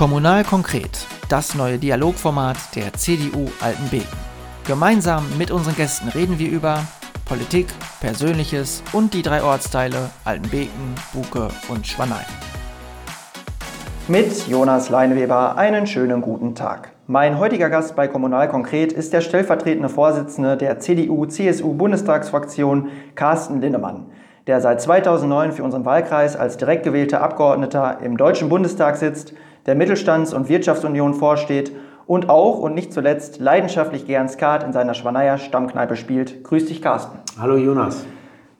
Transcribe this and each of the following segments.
Kommunal konkret, das neue Dialogformat der CDU Altenbeken. Gemeinsam mit unseren Gästen reden wir über Politik, Persönliches und die drei Ortsteile Altenbeken, Buke und Schwanein. Mit Jonas Leineweber einen schönen guten Tag. Mein heutiger Gast bei Kommunal konkret ist der stellvertretende Vorsitzende der CDU-CSU-Bundestagsfraktion Carsten Linnemann, der seit 2009 für unseren Wahlkreis als direkt gewählter Abgeordneter im Deutschen Bundestag sitzt, der Mittelstands- und Wirtschaftsunion vorsteht und auch und nicht zuletzt leidenschaftlich gern Skat in seiner Schwaneier Stammkneipe spielt. Grüß dich, Carsten. Hallo Jonas.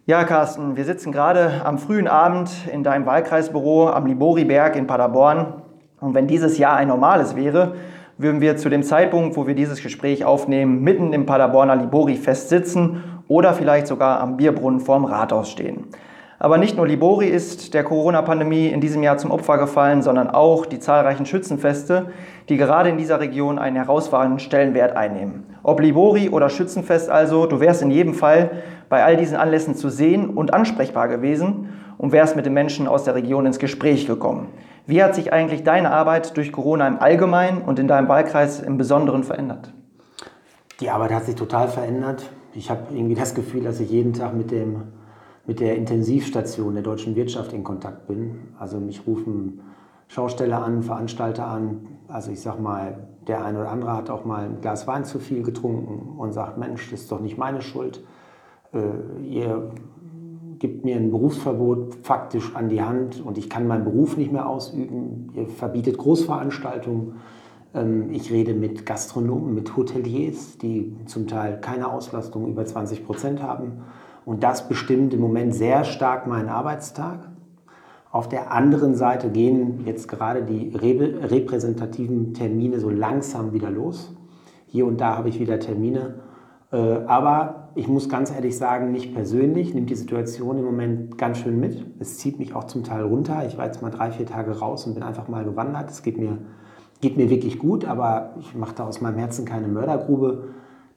Ja, Carsten, wir sitzen gerade am frühen Abend in deinem Wahlkreisbüro am Liboriberg in Paderborn. Und wenn dieses Jahr ein normales wäre, würden wir zu dem Zeitpunkt, wo wir dieses Gespräch aufnehmen, mitten im Paderborner Libori-Fest sitzen oder vielleicht sogar am Bierbrunnen vorm Rathaus stehen. Aber nicht nur Libori ist der Corona-Pandemie in diesem Jahr zum Opfer gefallen, sondern auch die zahlreichen Schützenfeste, die gerade in dieser Region einen herausragenden Stellenwert einnehmen. Ob Libori oder Schützenfest also, du wärst in jedem Fall bei all diesen Anlässen zu sehen und ansprechbar gewesen und wärst mit den Menschen aus der Region ins Gespräch gekommen. Wie hat sich eigentlich deine Arbeit durch Corona im Allgemeinen und in deinem Wahlkreis im Besonderen verändert? Die Arbeit hat sich total verändert. Ich habe irgendwie das Gefühl, dass ich jeden Tag mit dem mit der Intensivstation der deutschen Wirtschaft in Kontakt bin. Also mich rufen Schausteller an, Veranstalter an. Also ich sag mal, der eine oder andere hat auch mal ein Glas Wein zu viel getrunken und sagt, Mensch, das ist doch nicht meine Schuld. Äh, ihr gibt mir ein Berufsverbot faktisch an die Hand und ich kann meinen Beruf nicht mehr ausüben. Ihr verbietet Großveranstaltungen. Ähm, ich rede mit Gastronomen, mit Hoteliers, die zum Teil keine Auslastung über 20 Prozent haben. Und das bestimmt im Moment sehr stark meinen Arbeitstag. Auf der anderen Seite gehen jetzt gerade die repräsentativen Termine so langsam wieder los. Hier und da habe ich wieder Termine. Äh, aber ich muss ganz ehrlich sagen, mich persönlich nimmt die Situation im Moment ganz schön mit. Es zieht mich auch zum Teil runter. Ich war jetzt mal drei, vier Tage raus und bin einfach mal gewandert. Es geht mir, geht mir wirklich gut, aber ich mache da aus meinem Herzen keine Mördergrube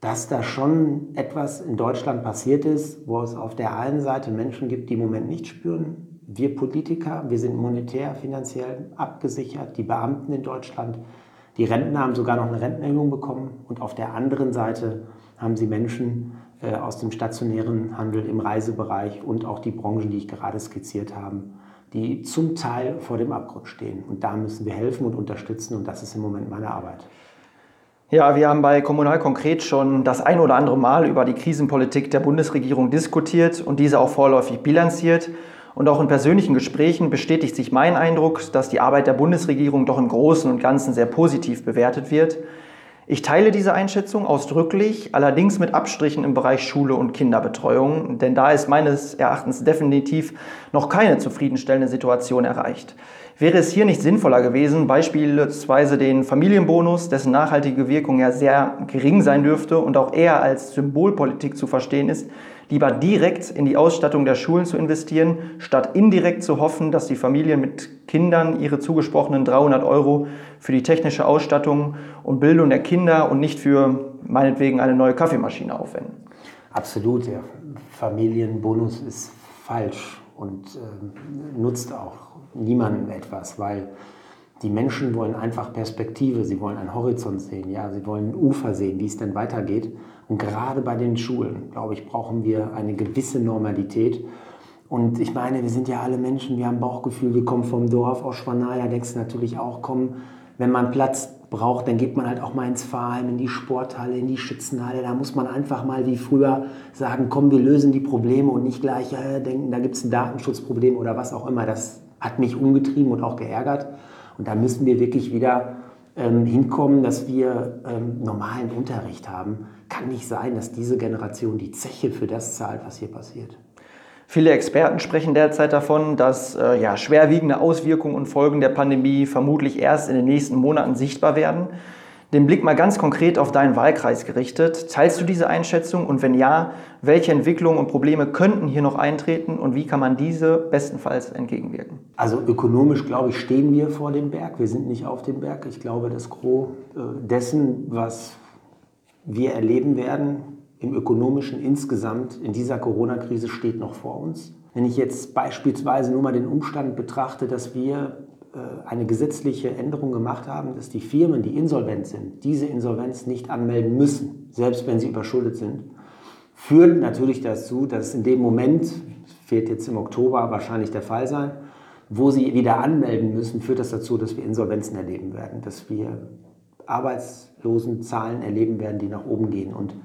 dass da schon etwas in Deutschland passiert ist, wo es auf der einen Seite Menschen gibt, die im Moment nicht spüren. Wir Politiker, wir sind monetär, finanziell abgesichert, die Beamten in Deutschland, die Rentner haben sogar noch eine Rentenerhöhung bekommen. Und auf der anderen Seite haben sie Menschen äh, aus dem stationären Handel im Reisebereich und auch die Branchen, die ich gerade skizziert habe, die zum Teil vor dem Abgrund stehen. Und da müssen wir helfen und unterstützen. Und das ist im Moment meine Arbeit. Ja, wir haben bei Kommunal konkret schon das ein oder andere Mal über die Krisenpolitik der Bundesregierung diskutiert und diese auch vorläufig bilanziert. Und auch in persönlichen Gesprächen bestätigt sich mein Eindruck, dass die Arbeit der Bundesregierung doch im Großen und Ganzen sehr positiv bewertet wird. Ich teile diese Einschätzung ausdrücklich, allerdings mit Abstrichen im Bereich Schule und Kinderbetreuung, denn da ist meines Erachtens definitiv noch keine zufriedenstellende Situation erreicht. Wäre es hier nicht sinnvoller gewesen, beispielsweise den Familienbonus, dessen nachhaltige Wirkung ja sehr gering sein dürfte und auch eher als Symbolpolitik zu verstehen ist, lieber direkt in die Ausstattung der Schulen zu investieren, statt indirekt zu hoffen, dass die Familien mit Kindern ihre zugesprochenen 300 Euro für die technische Ausstattung und Bildung der Kinder und nicht für meinetwegen eine neue Kaffeemaschine aufwenden. Absolut, der Familienbonus ist falsch und äh, nutzt auch niemandem etwas, weil die Menschen wollen einfach Perspektive, sie wollen einen Horizont sehen, ja, sie wollen ein Ufer sehen, wie es denn weitergeht. Und gerade bei den Schulen, glaube ich, brauchen wir eine gewisse Normalität. Und ich meine, wir sind ja alle Menschen, wir haben Bauchgefühl, wir kommen vom Dorf aus Schwanaya, denkst natürlich auch, kommen, wenn man Platz braucht, dann geht man halt auch mal ins Verein, in die Sporthalle, in die Schützenhalle. Da muss man einfach mal wie früher sagen, komm, wir lösen die Probleme und nicht gleich äh, denken, da gibt es ein Datenschutzproblem oder was auch immer. Das hat mich umgetrieben und auch geärgert. Und da müssen wir wirklich wieder ähm, hinkommen, dass wir ähm, normalen Unterricht haben. Kann nicht sein, dass diese Generation die Zeche für das zahlt, was hier passiert. Viele Experten sprechen derzeit davon, dass äh, ja, schwerwiegende Auswirkungen und Folgen der Pandemie vermutlich erst in den nächsten Monaten sichtbar werden den Blick mal ganz konkret auf deinen Wahlkreis gerichtet. Teilst du diese Einschätzung und wenn ja, welche Entwicklungen und Probleme könnten hier noch eintreten und wie kann man diese bestenfalls entgegenwirken? Also ökonomisch, glaube ich, stehen wir vor dem Berg. Wir sind nicht auf dem Berg. Ich glaube, das Gros äh, dessen, was wir erleben werden im ökonomischen insgesamt in dieser Corona-Krise steht noch vor uns. Wenn ich jetzt beispielsweise nur mal den Umstand betrachte, dass wir eine gesetzliche Änderung gemacht haben, dass die Firmen, die insolvent sind, diese Insolvenz nicht anmelden müssen, selbst wenn sie überschuldet sind, führt natürlich dazu, dass in dem Moment, wird jetzt im Oktober wahrscheinlich der Fall sein, wo sie wieder anmelden müssen, führt das dazu, dass wir Insolvenzen erleben werden, dass wir Arbeitslosenzahlen erleben werden, die nach oben gehen. Und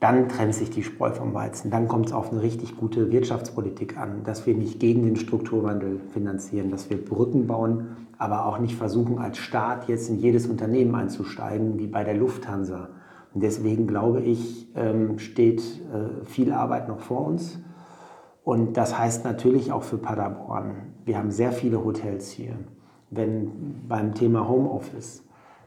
dann trennt sich die Spreu vom Weizen. Dann kommt es auf eine richtig gute Wirtschaftspolitik an, dass wir nicht gegen den Strukturwandel finanzieren, dass wir Brücken bauen, aber auch nicht versuchen, als Staat jetzt in jedes Unternehmen einzusteigen, wie bei der Lufthansa. Und deswegen glaube ich, ähm, steht äh, viel Arbeit noch vor uns. Und das heißt natürlich auch für Paderborn. Wir haben sehr viele Hotels hier. Wenn beim Thema Homeoffice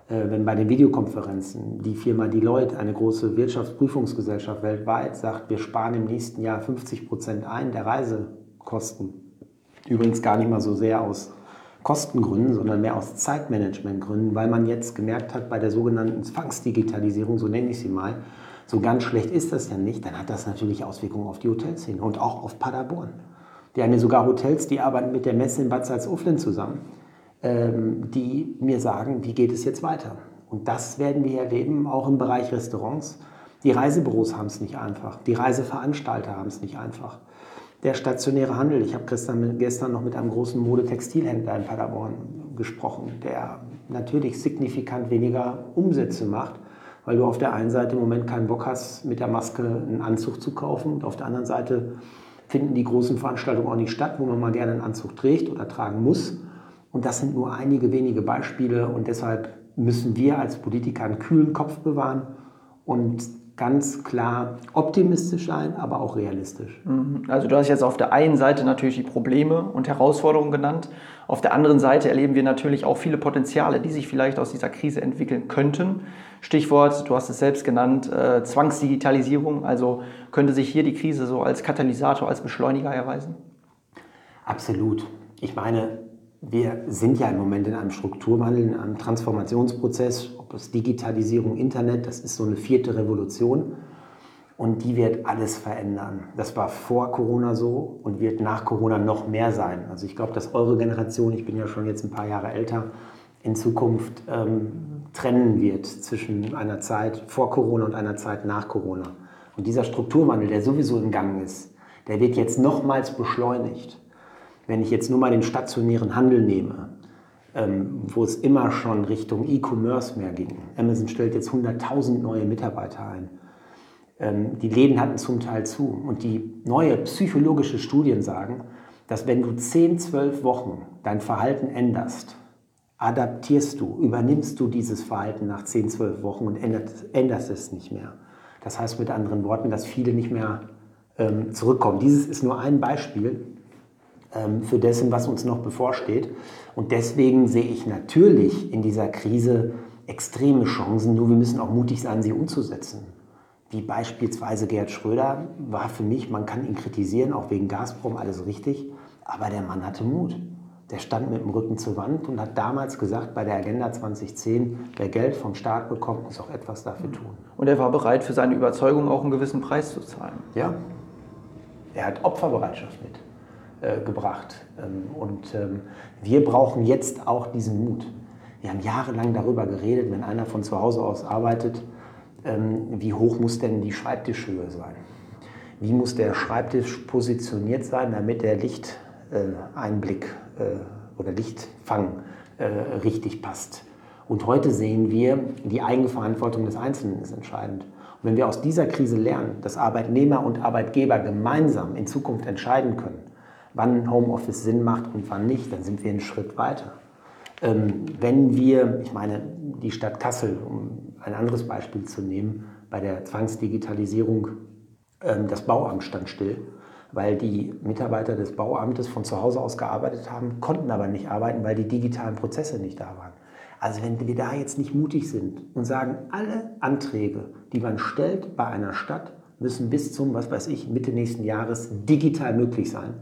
wenn bei den Videokonferenzen die Firma Deloitte, eine große Wirtschaftsprüfungsgesellschaft weltweit, sagt, wir sparen im nächsten Jahr 50 Prozent ein der Reisekosten. Übrigens gar nicht mal so sehr aus Kostengründen, sondern mehr aus Zeitmanagementgründen, weil man jetzt gemerkt hat, bei der sogenannten Zwangsdigitalisierung, so nenne ich sie mal, so ganz schlecht ist das ja nicht, dann hat das natürlich Auswirkungen auf die Hotels hin und auch auf Paderborn. Wir haben ja sogar Hotels, die arbeiten mit der Messe in Bad Salzuflen zusammen die mir sagen, wie geht es jetzt weiter. Und das werden wir erleben, auch im Bereich Restaurants. Die Reisebüros haben es nicht einfach, die Reiseveranstalter haben es nicht einfach. Der stationäre Handel, ich habe gestern, gestern noch mit einem großen Modetextilhändler in Paderborn gesprochen, der natürlich signifikant weniger Umsätze macht, weil du auf der einen Seite im Moment keinen Bock hast, mit der Maske einen Anzug zu kaufen und auf der anderen Seite finden die großen Veranstaltungen auch nicht statt, wo man mal gerne einen Anzug trägt oder tragen muss. Und das sind nur einige wenige Beispiele und deshalb müssen wir als Politiker einen kühlen Kopf bewahren und ganz klar optimistisch sein, aber auch realistisch. Mhm. Also du hast jetzt auf der einen Seite natürlich die Probleme und Herausforderungen genannt. Auf der anderen Seite erleben wir natürlich auch viele Potenziale, die sich vielleicht aus dieser Krise entwickeln könnten. Stichwort, du hast es selbst genannt, äh, Zwangsdigitalisierung. Also könnte sich hier die Krise so als Katalysator, als Beschleuniger erweisen? Absolut. Ich meine, wir sind ja im Moment in einem Strukturwandel, in einem Transformationsprozess, ob es Digitalisierung, Internet, das ist so eine vierte Revolution und die wird alles verändern. Das war vor Corona so und wird nach Corona noch mehr sein. Also ich glaube, dass eure Generation, ich bin ja schon jetzt ein paar Jahre älter, in Zukunft ähm, trennen wird zwischen einer Zeit vor Corona und einer Zeit nach Corona. Und dieser Strukturwandel, der sowieso im Gang ist, der wird jetzt nochmals beschleunigt wenn ich jetzt nur mal den stationären Handel nehme, ähm, wo es immer schon Richtung E-Commerce mehr ging. Amazon stellt jetzt 100.000 neue Mitarbeiter ein. Ähm, die Läden hatten zum Teil zu. Und die neue psychologische Studien sagen, dass wenn du 10, 12 Wochen dein Verhalten änderst, adaptierst du, übernimmst du dieses Verhalten nach 10, 12 Wochen und änderst, änderst es nicht mehr. Das heißt mit anderen Worten, dass viele nicht mehr ähm, zurückkommen. Dieses ist nur ein Beispiel für dessen, was uns noch bevorsteht. Und deswegen sehe ich natürlich in dieser Krise extreme Chancen, nur wir müssen auch mutig sein, sie umzusetzen. Wie beispielsweise Gerhard Schröder war für mich, man kann ihn kritisieren, auch wegen Gazprom, alles richtig, aber der Mann hatte Mut. Der stand mit dem Rücken zur Wand und hat damals gesagt, bei der Agenda 2010, wer Geld vom Staat bekommt, muss auch etwas dafür tun. Und er war bereit, für seine Überzeugung auch einen gewissen Preis zu zahlen. Ja, er hat Opferbereitschaft mit. Äh, gebracht. Ähm, und ähm, wir brauchen jetzt auch diesen Mut. Wir haben jahrelang darüber geredet, wenn einer von zu Hause aus arbeitet, ähm, wie hoch muss denn die Schreibtischhöhe sein? Wie muss der Schreibtisch positioniert sein, damit der Lichteinblick äh, oder Lichtfang richtig passt? Und heute sehen wir, die Eigenverantwortung des Einzelnen ist entscheidend. Und wenn wir aus dieser Krise lernen, dass Arbeitnehmer und Arbeitgeber gemeinsam in Zukunft entscheiden können, wann Homeoffice Sinn macht und wann nicht, dann sind wir einen Schritt weiter. Ähm, wenn wir, ich meine, die Stadt Kassel, um ein anderes Beispiel zu nehmen, bei der Zwangsdigitalisierung, ähm, das Bauamt stand still, weil die Mitarbeiter des Bauamtes von zu Hause aus gearbeitet haben, konnten aber nicht arbeiten, weil die digitalen Prozesse nicht da waren. Also wenn wir da jetzt nicht mutig sind und sagen, alle Anträge, die man stellt bei einer Stadt, müssen bis zum, was weiß ich, Mitte nächsten Jahres digital möglich sein,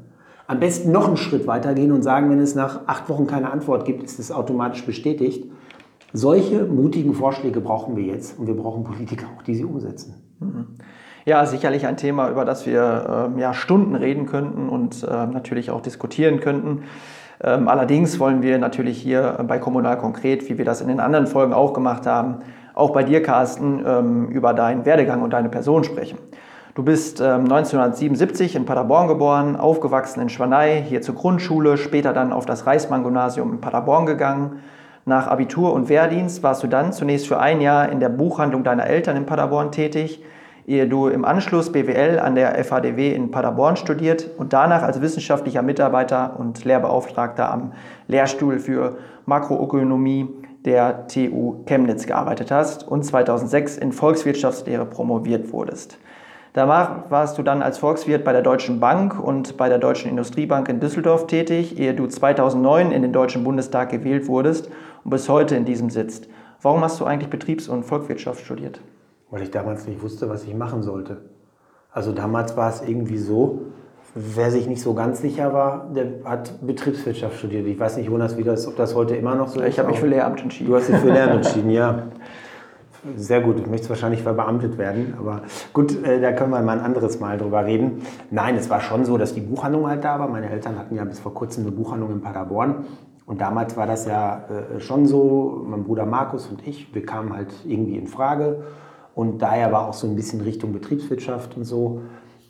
am besten noch einen Schritt weiter gehen und sagen, wenn es nach acht Wochen keine Antwort gibt, ist es automatisch bestätigt. Solche mutigen Vorschläge brauchen wir jetzt und wir brauchen Politiker auch, die sie umsetzen. Mhm. Ja, sicherlich ein Thema, über das wir äh, ja, Stunden reden könnten und äh, natürlich auch diskutieren könnten. Ähm, allerdings wollen wir natürlich hier bei Kommunal konkret, wie wir das in den anderen Folgen auch gemacht haben, auch bei dir, Carsten, ähm, über deinen Werdegang und deine Person sprechen. Du bist ähm, 1977 in Paderborn geboren, aufgewachsen in Schwanei, hier zur Grundschule, später dann auf das Reismann-Gymnasium in Paderborn gegangen. Nach Abitur und Wehrdienst warst du dann zunächst für ein Jahr in der Buchhandlung deiner Eltern in Paderborn tätig, ehe du im Anschluss BWL an der FADW in Paderborn studiert und danach als wissenschaftlicher Mitarbeiter und Lehrbeauftragter am Lehrstuhl für Makroökonomie der TU Chemnitz gearbeitet hast und 2006 in Volkswirtschaftslehre promoviert wurdest. Danach warst du dann als Volkswirt bei der Deutschen Bank und bei der Deutschen Industriebank in Düsseldorf tätig, ehe du 2009 in den Deutschen Bundestag gewählt wurdest und bis heute in diesem sitzt. Warum hast du eigentlich Betriebs- und Volkswirtschaft studiert? Weil ich damals nicht wusste, was ich machen sollte. Also damals war es irgendwie so, wer sich nicht so ganz sicher war, der hat Betriebswirtschaft studiert. Ich weiß nicht, Jonas, wie das, ob das heute immer noch so ist. Ich habe mich für Lehramt entschieden. Du hast dich für Lehramt entschieden, ja. Sehr gut, du möchtest wahrscheinlich verbeamtet werden, aber gut, äh, da können wir mal ein anderes Mal drüber reden. Nein, es war schon so, dass die Buchhandlung halt da war. Meine Eltern hatten ja bis vor kurzem eine Buchhandlung in Paderborn und damals war das ja äh, schon so, mein Bruder Markus und ich, wir kamen halt irgendwie in Frage und daher war auch so ein bisschen Richtung Betriebswirtschaft und so.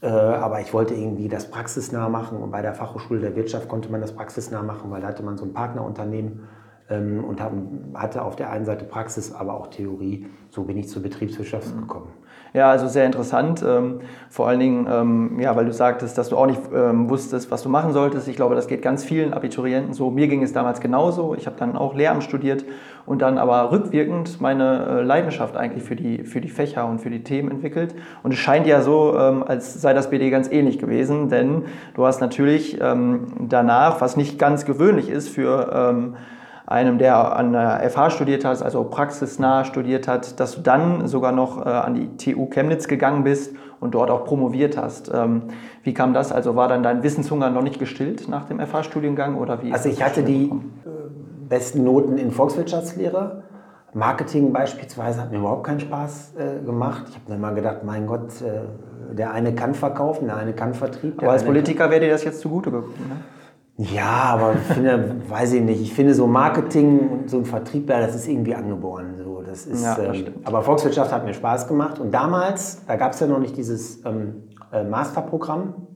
Äh, aber ich wollte irgendwie das praxisnah machen und bei der Fachhochschule der Wirtschaft konnte man das praxisnah machen, weil da hatte man so ein Partnerunternehmen ähm, und hatte auf der einen Seite Praxis, aber auch Theorie. So bin ich zur Betriebswirtschaft mhm. gekommen. Ja, also sehr interessant. Ähm, vor allen Dingen, ähm, ja, weil du sagtest, dass du auch nicht ähm, wusstest, was du machen solltest. Ich glaube, das geht ganz vielen Abiturienten so. Mir ging es damals genauso. Ich habe dann auch Lehramt studiert und dann aber rückwirkend meine äh, Leidenschaft eigentlich für die, für die Fächer und für die Themen entwickelt. Und es scheint ja so, als sei das BD ganz ähnlich gewesen, denn du hast natürlich danach, was nicht ganz gewöhnlich ist für einem, der an der FH studiert hat, also praxisnah studiert hat, dass du dann sogar noch äh, an die TU Chemnitz gegangen bist und dort auch promoviert hast. Ähm, wie kam das? Also war dann dein Wissenshunger noch nicht gestillt nach dem FH-Studiengang oder wie? Also ich hatte die äh, besten Noten in Volkswirtschaftslehre. Marketing beispielsweise hat mir überhaupt keinen Spaß äh, gemacht. Ich habe dann mal gedacht, mein Gott, äh, der eine kann verkaufen, der eine kann Vertrieb. Aber als Politiker wäre dir das jetzt zugute gekommen. Ne? Ja, aber ich finde, weiß ich nicht, ich finde so Marketing und so ein Vertriebler, das ist irgendwie angeboren. So, das ist, ja, das ähm, aber Volkswirtschaft hat mir Spaß gemacht. Und damals, da gab es ja noch nicht dieses ähm, äh, Masterprogramm,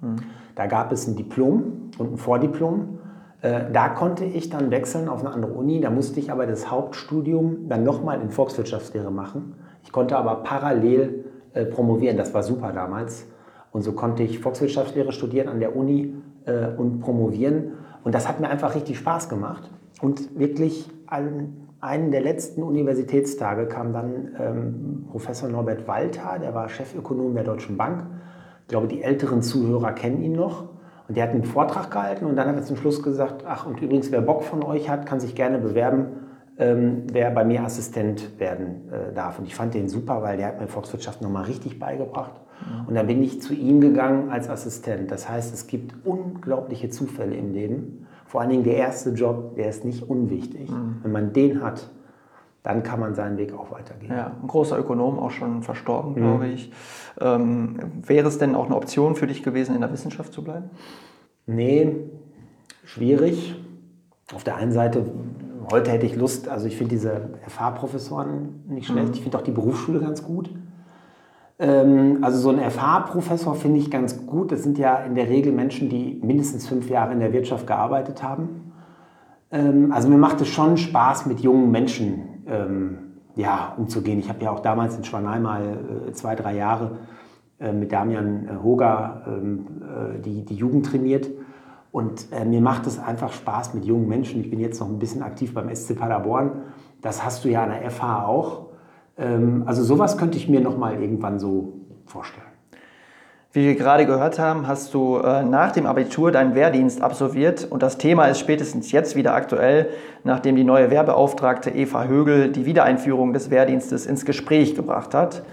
mhm. da gab es ein Diplom und ein Vordiplom. Äh, da konnte ich dann wechseln auf eine andere Uni. Da musste ich aber das Hauptstudium dann nochmal in Volkswirtschaftslehre machen. Ich konnte aber parallel äh, promovieren. Das war super damals. Und so konnte ich Volkswirtschaftslehre studieren an der Uni äh, und promovieren. Und das hat mir einfach richtig Spaß gemacht. Und wirklich an einem der letzten Universitätstage kam dann ähm, Professor Norbert Walter, der war Chefökonom der Deutschen Bank. Ich glaube, die älteren Zuhörer kennen ihn noch. Und der hat einen Vortrag gehalten und dann hat er zum Schluss gesagt, ach und übrigens, wer Bock von euch hat, kann sich gerne bewerben, ähm, wer bei mir Assistent werden äh, darf. Und ich fand den super, weil der hat mir Volkswirtschaft nochmal richtig beigebracht. Und dann bin ich zu ihm gegangen als Assistent. Das heißt, es gibt unglaubliche Zufälle im Leben. Vor allen Dingen der erste Job, der ist nicht unwichtig. Mhm. Wenn man den hat, dann kann man seinen Weg auch weitergehen. Ja, ein großer Ökonom, auch schon verstorben, mhm. glaube ich. Ähm, wäre es denn auch eine Option für dich gewesen, in der Wissenschaft zu bleiben? Nee, schwierig. Auf der einen Seite, heute hätte ich Lust, also ich finde diese FH-Professoren nicht schlecht. Mhm. Ich finde auch die Berufsschule ganz gut. Ähm, also so ein FH-Professor finde ich ganz gut. Das sind ja in der Regel Menschen, die mindestens fünf Jahre in der Wirtschaft gearbeitet haben. Ähm, also mir macht es schon Spaß, mit jungen Menschen ähm, ja, umzugehen. Ich habe ja auch damals in Schwanei mal äh, zwei, drei Jahre äh, mit Damian äh, Hoger die, die Jugend trainiert. Und mir macht es einfach Spaß mit jungen Menschen. Ich bin jetzt noch ein bisschen aktiv beim SC Paderborn. Das hast du ja an der FH auch. Ähm, also sowas könnte ich mir noch mal irgendwann so vorstellen. Wie wir gerade gehört haben, hast du äh, nach dem Abitur deinen Wehrdienst absolviert und das Thema ist spätestens jetzt wieder aktuell, nachdem die neue Wehrbeauftragte Eva Högel die Wiedereinführung des Wehrdienstes ins Gespräch gebracht hat.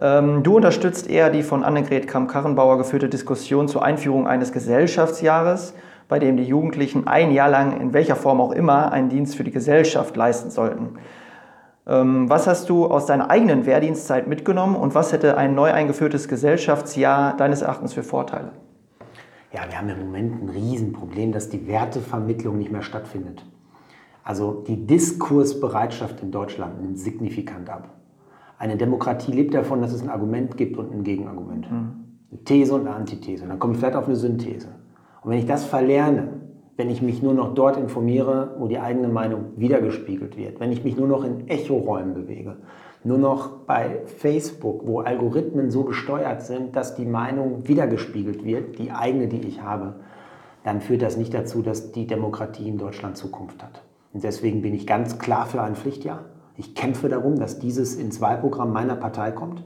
Ähm, du unterstützt eher die von Annegret Kamm-Karrenbauer geführte Diskussion zur Einführung eines Gesellschaftsjahres, bei dem die Jugendlichen ein Jahr lang in welcher Form auch immer einen Dienst für die Gesellschaft leisten sollten. Ähm, was hast du aus deiner eigenen Wehrdienstzeit mitgenommen und was hätte ein neu eingeführtes Gesellschaftsjahr deines Erachtens für Vorteile? Ja, wir haben im Moment ein Riesenproblem, dass die Wertevermittlung nicht mehr stattfindet. Also die Diskursbereitschaft in Deutschland nimmt signifikant ab. Eine Demokratie lebt davon, dass es ein Argument gibt und ein Gegenargument. Mhm. Eine These und eine Antithese. Und dann komme ich vielleicht auf eine Synthese. Und wenn ich das verlerne, wenn ich mich nur noch dort informiere, wo die eigene Meinung wiedergespiegelt wird, wenn ich mich nur noch in Echoräumen bewege, nur noch bei Facebook, wo Algorithmen so gesteuert sind, dass die Meinung wiedergespiegelt wird, die eigene, die ich habe, dann führt das nicht dazu, dass die Demokratie in Deutschland Zukunft hat. Und deswegen bin ich ganz klar für ein Pflichtjahr. Ich kämpfe darum, dass dieses ins Wahlprogramm meiner Partei kommt,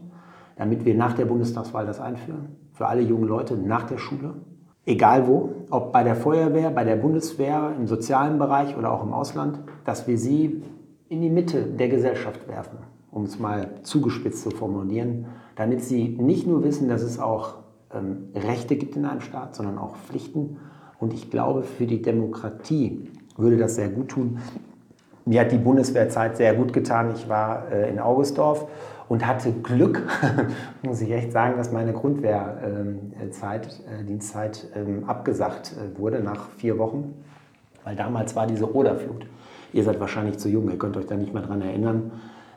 damit wir nach der Bundestagswahl das einführen. Für alle jungen Leute nach der Schule. Egal wo, ob bei der Feuerwehr, bei der Bundeswehr, im sozialen Bereich oder auch im Ausland, dass wir sie in die Mitte der Gesellschaft werfen um es mal zugespitzt zu formulieren, damit sie nicht nur wissen, dass es auch ähm, Rechte gibt in einem Staat, sondern auch Pflichten. Und ich glaube, für die Demokratie würde das sehr gut tun. Mir hat die Bundeswehrzeit sehr gut getan. Ich war äh, in Augustdorf und hatte Glück, muss ich echt sagen, dass meine Grundwehrzeit, äh, Dienstzeit ähm, abgesagt äh, wurde nach vier Wochen, weil damals war diese Oderflut. Ihr seid wahrscheinlich zu jung, ihr könnt euch da nicht mehr dran erinnern.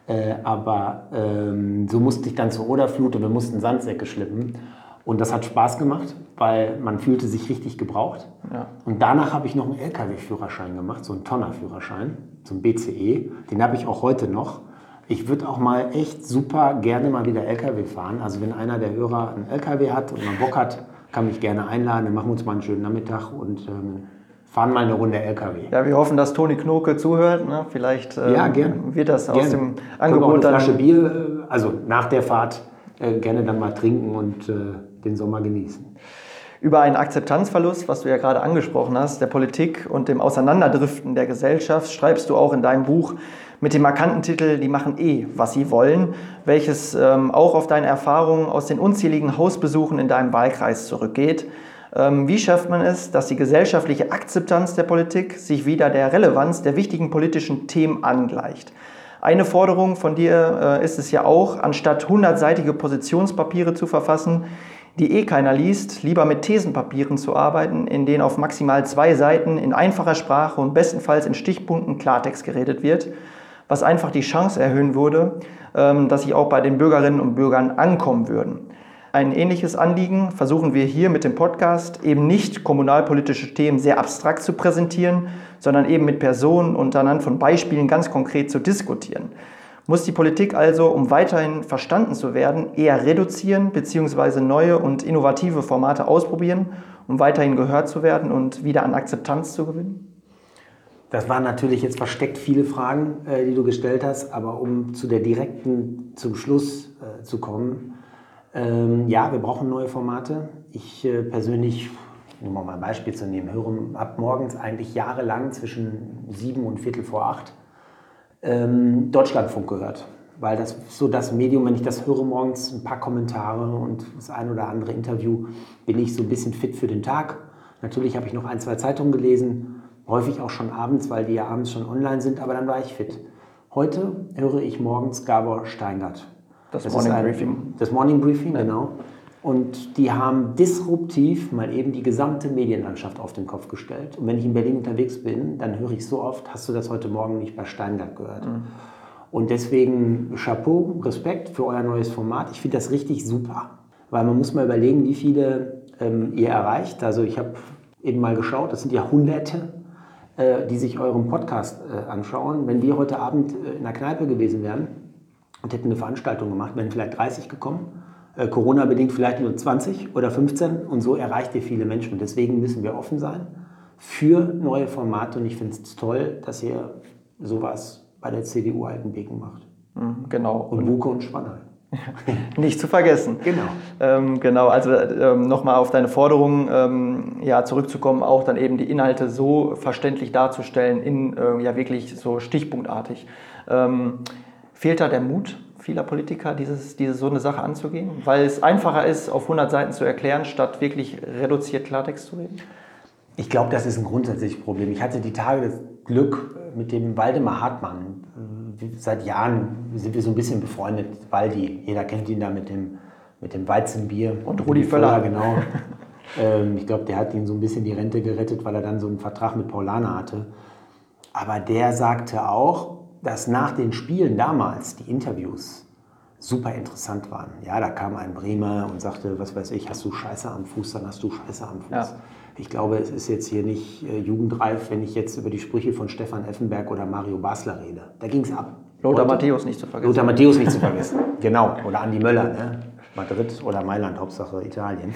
Äh, aber ähm, so musste ich dann zur Oderflut und wir mussten Sandsäcke schlippen. Und das hat Spaß gemacht, weil man fühlte sich richtig gebraucht. Ja. Und danach habe ich noch einen LKW-Führerschein gemacht, so einen Tonner-Führerschein, so einen BCE. Den habe ich auch heute noch. Ich würde auch mal echt super gerne mal wieder LKW fahren. Also wenn einer der Hörer einen LKW hat und mal Bock hat, kann mich gerne einladen. Dann machen wir uns mal einen schönen Nachmittag und ähm, fahren mal eine Runde LKW. Ja, wir hoffen, dass Toni Knoke zuhört. Ne? Vielleicht ähm, ja, wird das gern. aus dem Angebot eine Flasche Bier, äh, also nach der Fahrt äh, gerne dann mal trinken und äh, den Sommer genießen. Über einen Akzeptanzverlust, was du ja gerade angesprochen hast, der Politik und dem Auseinanderdriften der Gesellschaft, schreibst du auch in deinem Buch mit dem markanten Titel Die machen eh, was sie wollen, welches ähm, auch auf deine Erfahrungen aus den unzähligen Hausbesuchen in deinem Wahlkreis zurückgeht. Ähm, wie schafft man es, dass die gesellschaftliche Akzeptanz der Politik sich wieder der Relevanz der wichtigen politischen Themen angleicht? Eine Forderung von dir äh, ist es ja auch, anstatt hundertseitige Positionspapiere zu verfassen, die eh keiner liest, lieber mit Thesenpapieren zu arbeiten, in denen auf maximal zwei Seiten in einfacher Sprache und bestenfalls in Stichpunkten Klartext geredet wird, was einfach die Chance erhöhen würde, ähm, dass sie auch bei den Bürgerinnen und Bürgern ankommen würden. Ein ähnliches Anliegen versuchen wir hier mit dem Podcast eben nicht kommunalpolitische Themen sehr abstrakt zu präsentieren, sondern eben mit Personen und anhand von Beispielen ganz konkret zu diskutieren. Muss die Politik also, um weiterhin verstanden zu werden, eher reduzieren bzw. neue und innovative Formate ausprobieren, um weiterhin gehört zu werden und wieder an Akzeptanz zu gewinnen? Das waren natürlich jetzt versteckt viele Fragen, äh, die du gestellt hast, aber um zu der direkten, zum Schluss äh, zu kommen, ähm, ja, wir brauchen neue Formate. Ich äh, persönlich, nur mal ein Beispiel zu nehmen, höre ab morgens eigentlich jahrelang zwischen sieben und Viertel vor acht ähm, Deutschlandfunk gehört. Weil das so das Medium, wenn ich das höre morgens, ein paar Kommentare und das ein oder andere Interview, bin ich so ein bisschen fit für den Tag. Natürlich habe ich noch ein, zwei Zeitungen gelesen, häufig auch schon abends, weil die ja abends schon online sind, aber dann war ich fit. Heute höre ich morgens Gabor Steingart. Das, das Morning ein, Briefing. Das Morning Briefing, ja. genau. Und die haben disruptiv mal eben die gesamte Medienlandschaft auf den Kopf gestellt. Und wenn ich in Berlin unterwegs bin, dann höre ich so oft, hast du das heute Morgen nicht bei Steingart gehört? Mhm. Und deswegen Chapeau, Respekt für euer neues Format. Ich finde das richtig super. Weil man muss mal überlegen, wie viele ähm, ihr erreicht. Also ich habe eben mal geschaut, das sind ja Hunderte, die sich euren Podcast äh, anschauen. Wenn wir heute Abend äh, in der Kneipe gewesen wären, und hätten eine Veranstaltung gemacht, wären vielleicht 30 gekommen. Äh, Corona-bedingt vielleicht nur 20 oder 15 und so erreicht ihr viele Menschen. Deswegen müssen wir offen sein für neue Formate und ich finde es toll, dass ihr sowas bei der CDU Altenbeken macht. Mhm, genau. Und Buke und Spannheim. Nicht zu vergessen. Genau. Ähm, genau, also ähm, nochmal auf deine Forderung ähm, ja, zurückzukommen, auch dann eben die Inhalte so verständlich darzustellen, in äh, ja wirklich so stichpunktartig. Ähm, Fehlt da der Mut vieler Politiker, dieses, diese so eine Sache anzugehen? Weil es einfacher ist, auf 100 Seiten zu erklären, statt wirklich reduziert Klartext zu reden? Ich glaube, das ist ein grundsätzliches Problem. Ich hatte die Tage das Glück mit dem Waldemar Hartmann. Seit Jahren sind wir so ein bisschen befreundet. Waldi, jeder kennt ihn da mit dem, mit dem Weizenbier. Und Rudi Völler. Genau. Ähm, ich glaube, der hat ihm so ein bisschen die Rente gerettet, weil er dann so einen Vertrag mit Paulana hatte. Aber der sagte auch, dass nach den Spielen damals die Interviews super interessant waren. Ja, da kam ein Bremer und sagte, was weiß ich, hast du Scheiße am Fuß, dann hast du Scheiße am Fuß. Ja. Ich glaube, es ist jetzt hier nicht äh, jugendreif, wenn ich jetzt über die Sprüche von Stefan Effenberg oder Mario Basler rede. Da ging es ab. Lothar Matthäus nicht zu vergessen. Lothar Matthäus nicht zu vergessen. genau. Oder Andi Möller, ne? Madrid oder Mailand, Hauptsache Italien.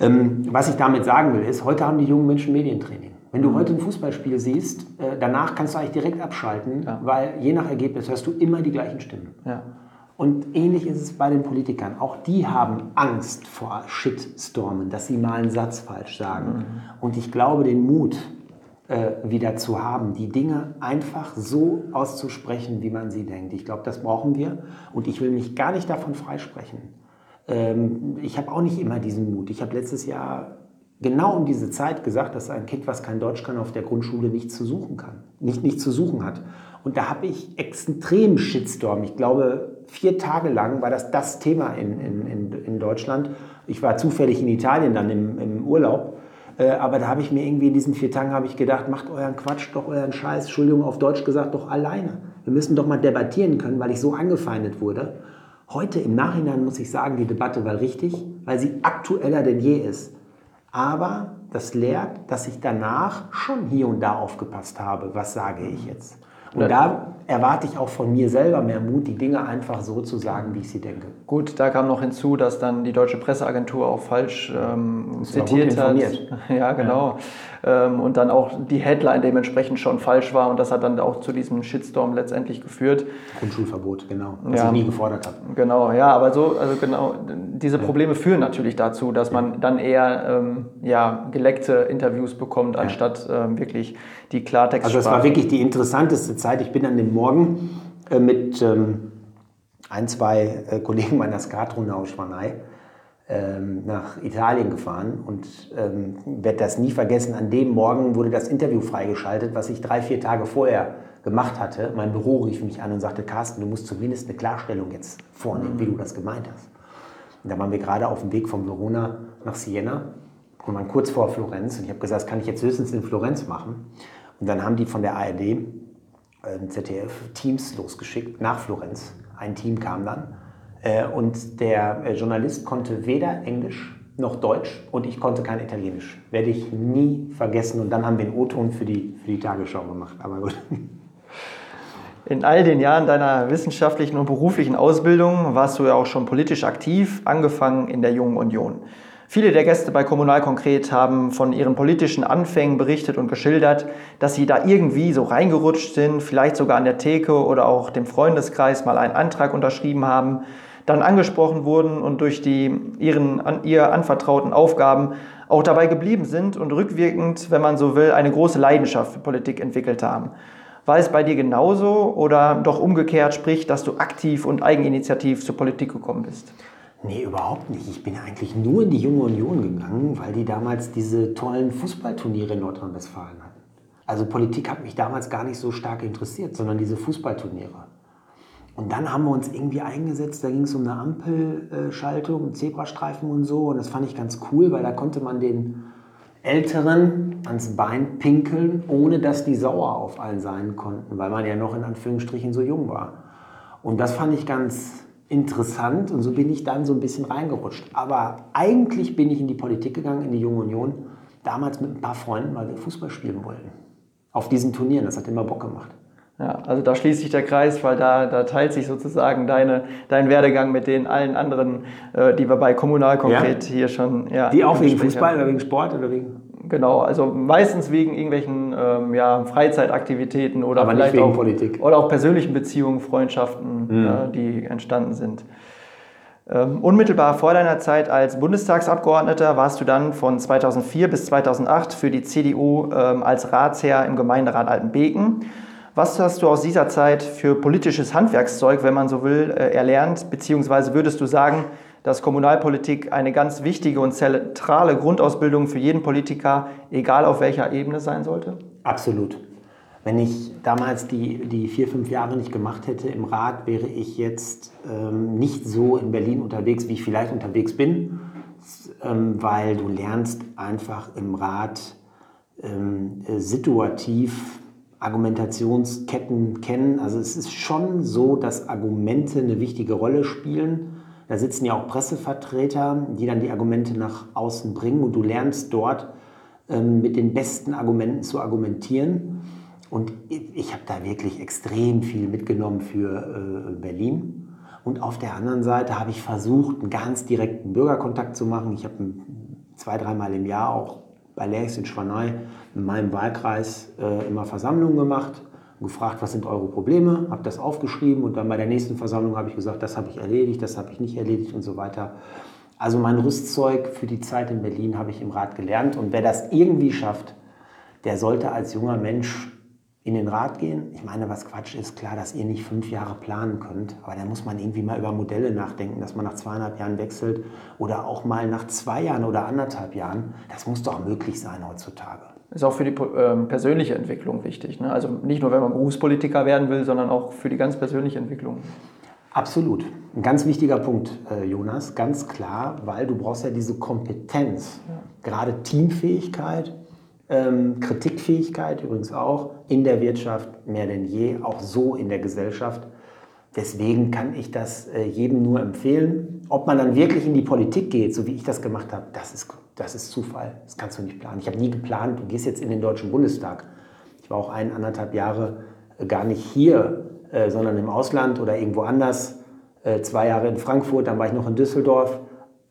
Ähm, was ich damit sagen will, ist, heute haben die jungen Menschen Medientraining. Wenn du mhm. heute ein Fußballspiel siehst, äh, danach kannst du eigentlich direkt abschalten, ja. weil je nach Ergebnis hörst du immer die gleichen Stimmen. Ja. Und ähnlich ist es bei den Politikern. Auch die haben Angst vor Shitstormen, dass sie mal einen Satz falsch sagen. Mhm. Und ich glaube, den Mut äh, wieder zu haben, die Dinge einfach so auszusprechen, wie man sie denkt. Ich glaube, das brauchen wir. Und ich will mich gar nicht davon freisprechen. Ähm, ich habe auch nicht immer diesen Mut. Ich habe letztes Jahr genau um diese Zeit gesagt, dass ein Kind, was kein Deutsch kann, auf der Grundschule nichts zu suchen kann, nicht, nicht zu suchen hat. Und da habe ich extrem Shitstorm. Ich glaube, vier Tage lang war das das Thema in, in, in Deutschland. Ich war zufällig in Italien dann im, im Urlaub. Äh, aber da habe ich mir irgendwie in diesen vier Tagen habe ich gedacht, macht euren Quatsch doch euren Scheiß, Entschuldigung auf Deutsch gesagt, doch alleine. Wir müssen doch mal debattieren können, weil ich so angefeindet wurde. Heute im Nachhinein muss ich sagen, die Debatte war richtig, weil sie aktueller denn je ist. Aber das lehrt, dass ich danach schon hier und da aufgepasst habe, was sage ich jetzt. Und da erwarte ich auch von mir selber mehr Mut, die Dinge einfach so zu sagen, wie ich sie denke. Gut, da kam noch hinzu, dass dann die deutsche Presseagentur auch falsch ähm, zitiert hat. Ja, genau. Ja. Ähm, und dann auch die Headline dementsprechend schon falsch war und das hat dann auch zu diesem Shitstorm letztendlich geführt. Grundschulverbot, genau. Was ja, ich nie gefordert habe. Genau, ja, aber so, also genau, diese Probleme ja. führen natürlich dazu, dass man dann eher ähm, ja, geleckte Interviews bekommt, anstatt ähm, wirklich die Klartext. Also das war wirklich die interessanteste Zeit. Ich bin an dem Morgen äh, mit ähm, ein, zwei äh, Kollegen meiner Skatrunde aus Schwanei ähm, nach Italien gefahren und ähm, werde das nie vergessen. An dem Morgen wurde das Interview freigeschaltet, was ich drei, vier Tage vorher gemacht hatte. Mein Büro rief mich an und sagte, Carsten, du musst zumindest eine Klarstellung jetzt vornehmen, wie du das gemeint hast. Und da waren wir gerade auf dem Weg von Verona nach Siena und waren kurz vor Florenz. Und ich habe gesagt, das kann ich jetzt höchstens in Florenz machen. Und dann haben die von der ARD, äh, ZDF, Teams losgeschickt nach Florenz. Ein Team kam dann. Äh, und der äh, Journalist konnte weder Englisch noch Deutsch und ich konnte kein Italienisch. Werde ich nie vergessen. Und dann haben wir einen O-Ton für die, für die Tagesschau gemacht. Aber gut. In all den Jahren deiner wissenschaftlichen und beruflichen Ausbildung warst du ja auch schon politisch aktiv, angefangen in der Jungen Union. Viele der Gäste bei Kommunal Konkret haben von ihren politischen Anfängen berichtet und geschildert, dass sie da irgendwie so reingerutscht sind, vielleicht sogar an der Theke oder auch dem Freundeskreis mal einen Antrag unterschrieben haben, dann angesprochen wurden und durch die ihren, an, ihr anvertrauten Aufgaben auch dabei geblieben sind und rückwirkend, wenn man so will, eine große Leidenschaft für Politik entwickelt haben. War es bei dir genauso oder doch umgekehrt, sprich, dass du aktiv und eigeninitiativ zur Politik gekommen bist? Nee, überhaupt nicht. Ich bin eigentlich nur in die Junge Union gegangen, weil die damals diese tollen Fußballturniere in Nordrhein-Westfalen hatten. Also Politik hat mich damals gar nicht so stark interessiert, sondern diese Fußballturniere. Und dann haben wir uns irgendwie eingesetzt, da ging es um eine Ampelschaltung, Zebrastreifen und so. Und das fand ich ganz cool, weil da konnte man den Älteren ans Bein pinkeln, ohne dass die sauer auf allen sein konnten, weil man ja noch in Anführungsstrichen so jung war. Und das fand ich ganz, interessant und so bin ich dann so ein bisschen reingerutscht. Aber eigentlich bin ich in die Politik gegangen, in die Junge Union, damals mit ein paar Freunden, weil wir Fußball spielen wollten. Auf diesen Turnieren, das hat immer Bock gemacht. Ja, also da schließt sich der Kreis, weil da, da teilt sich sozusagen deine, dein Werdegang mit den allen anderen, äh, die wir bei Kommunal konkret ja. hier schon. Ja, die auch wegen Fußball oder wegen Sport oder wegen. Genau, also meistens wegen irgendwelchen ähm, ja, Freizeitaktivitäten oder Aber vielleicht auch, Politik. oder auch persönlichen Beziehungen, Freundschaften, mhm. ja, die entstanden sind. Ähm, unmittelbar vor deiner Zeit als Bundestagsabgeordneter warst du dann von 2004 bis 2008 für die CDU ähm, als Ratsherr im Gemeinderat Altenbeken. Was hast du aus dieser Zeit für politisches Handwerkszeug, wenn man so will, äh, erlernt? Beziehungsweise würdest du sagen, dass Kommunalpolitik eine ganz wichtige und zentrale Grundausbildung für jeden Politiker, egal auf welcher Ebene sein sollte? Absolut. Wenn ich damals die, die vier, fünf Jahre nicht gemacht hätte im Rat, wäre ich jetzt ähm, nicht so in Berlin unterwegs, wie ich vielleicht unterwegs bin. ähm, weil du lernst einfach im Rat ähm, situativ Argumentationsketten kennen. Also es ist schon so, dass Argumente eine wichtige Rolle spielen. Da sitzen ja auch Pressevertreter, die dann die Argumente nach außen bringen und du lernst dort ähm, mit den besten Argumenten zu argumentieren. Und ich habe da wirklich extrem viel mitgenommen für äh, Berlin. Und auf der anderen Seite habe ich versucht, einen ganz direkten Bürgerkontakt zu machen. Ich habe zwei, dreimal im Jahr auch bei Lärchs in Schwanei in meinem Wahlkreis äh, immer Versammlungen gemacht gefragt, was sind eure Probleme, habe das aufgeschrieben und dann bei der nächsten Versammlung habe ich gesagt, das habe ich erledigt, das habe ich nicht erledigt und so weiter. Also mein Rüstzeug für die Zeit in Berlin habe ich im Rat gelernt und wer das irgendwie schafft, der sollte als junger Mensch in den Rat gehen. Ich meine, was Quatsch ist, klar, dass ihr nicht fünf Jahre planen könnt, aber da muss man irgendwie mal über Modelle nachdenken, dass man nach zweieinhalb Jahren wechselt oder auch mal nach zwei Jahren oder anderthalb Jahren. Das muss doch möglich sein heutzutage. Ist auch für die äh, persönliche Entwicklung wichtig. Ne? Also nicht nur, wenn man Berufspolitiker werden will, sondern auch für die ganz persönliche Entwicklung. Absolut. Ein ganz wichtiger Punkt, äh, Jonas, ganz klar, weil du brauchst ja diese Kompetenz, ja. gerade Teamfähigkeit, ähm, Kritikfähigkeit übrigens auch in der Wirtschaft mehr denn je, auch so in der Gesellschaft. Deswegen kann ich das äh, jedem nur empfehlen. Ob man dann wirklich in die Politik geht, so wie ich das gemacht habe, das ist, das ist Zufall. Das kannst du nicht planen. Ich habe nie geplant, du gehst jetzt in den Deutschen Bundestag. Ich war auch ein, anderthalb Jahre äh, gar nicht hier, äh, sondern im Ausland oder irgendwo anders. Zwei Jahre in Frankfurt, dann war ich noch in Düsseldorf.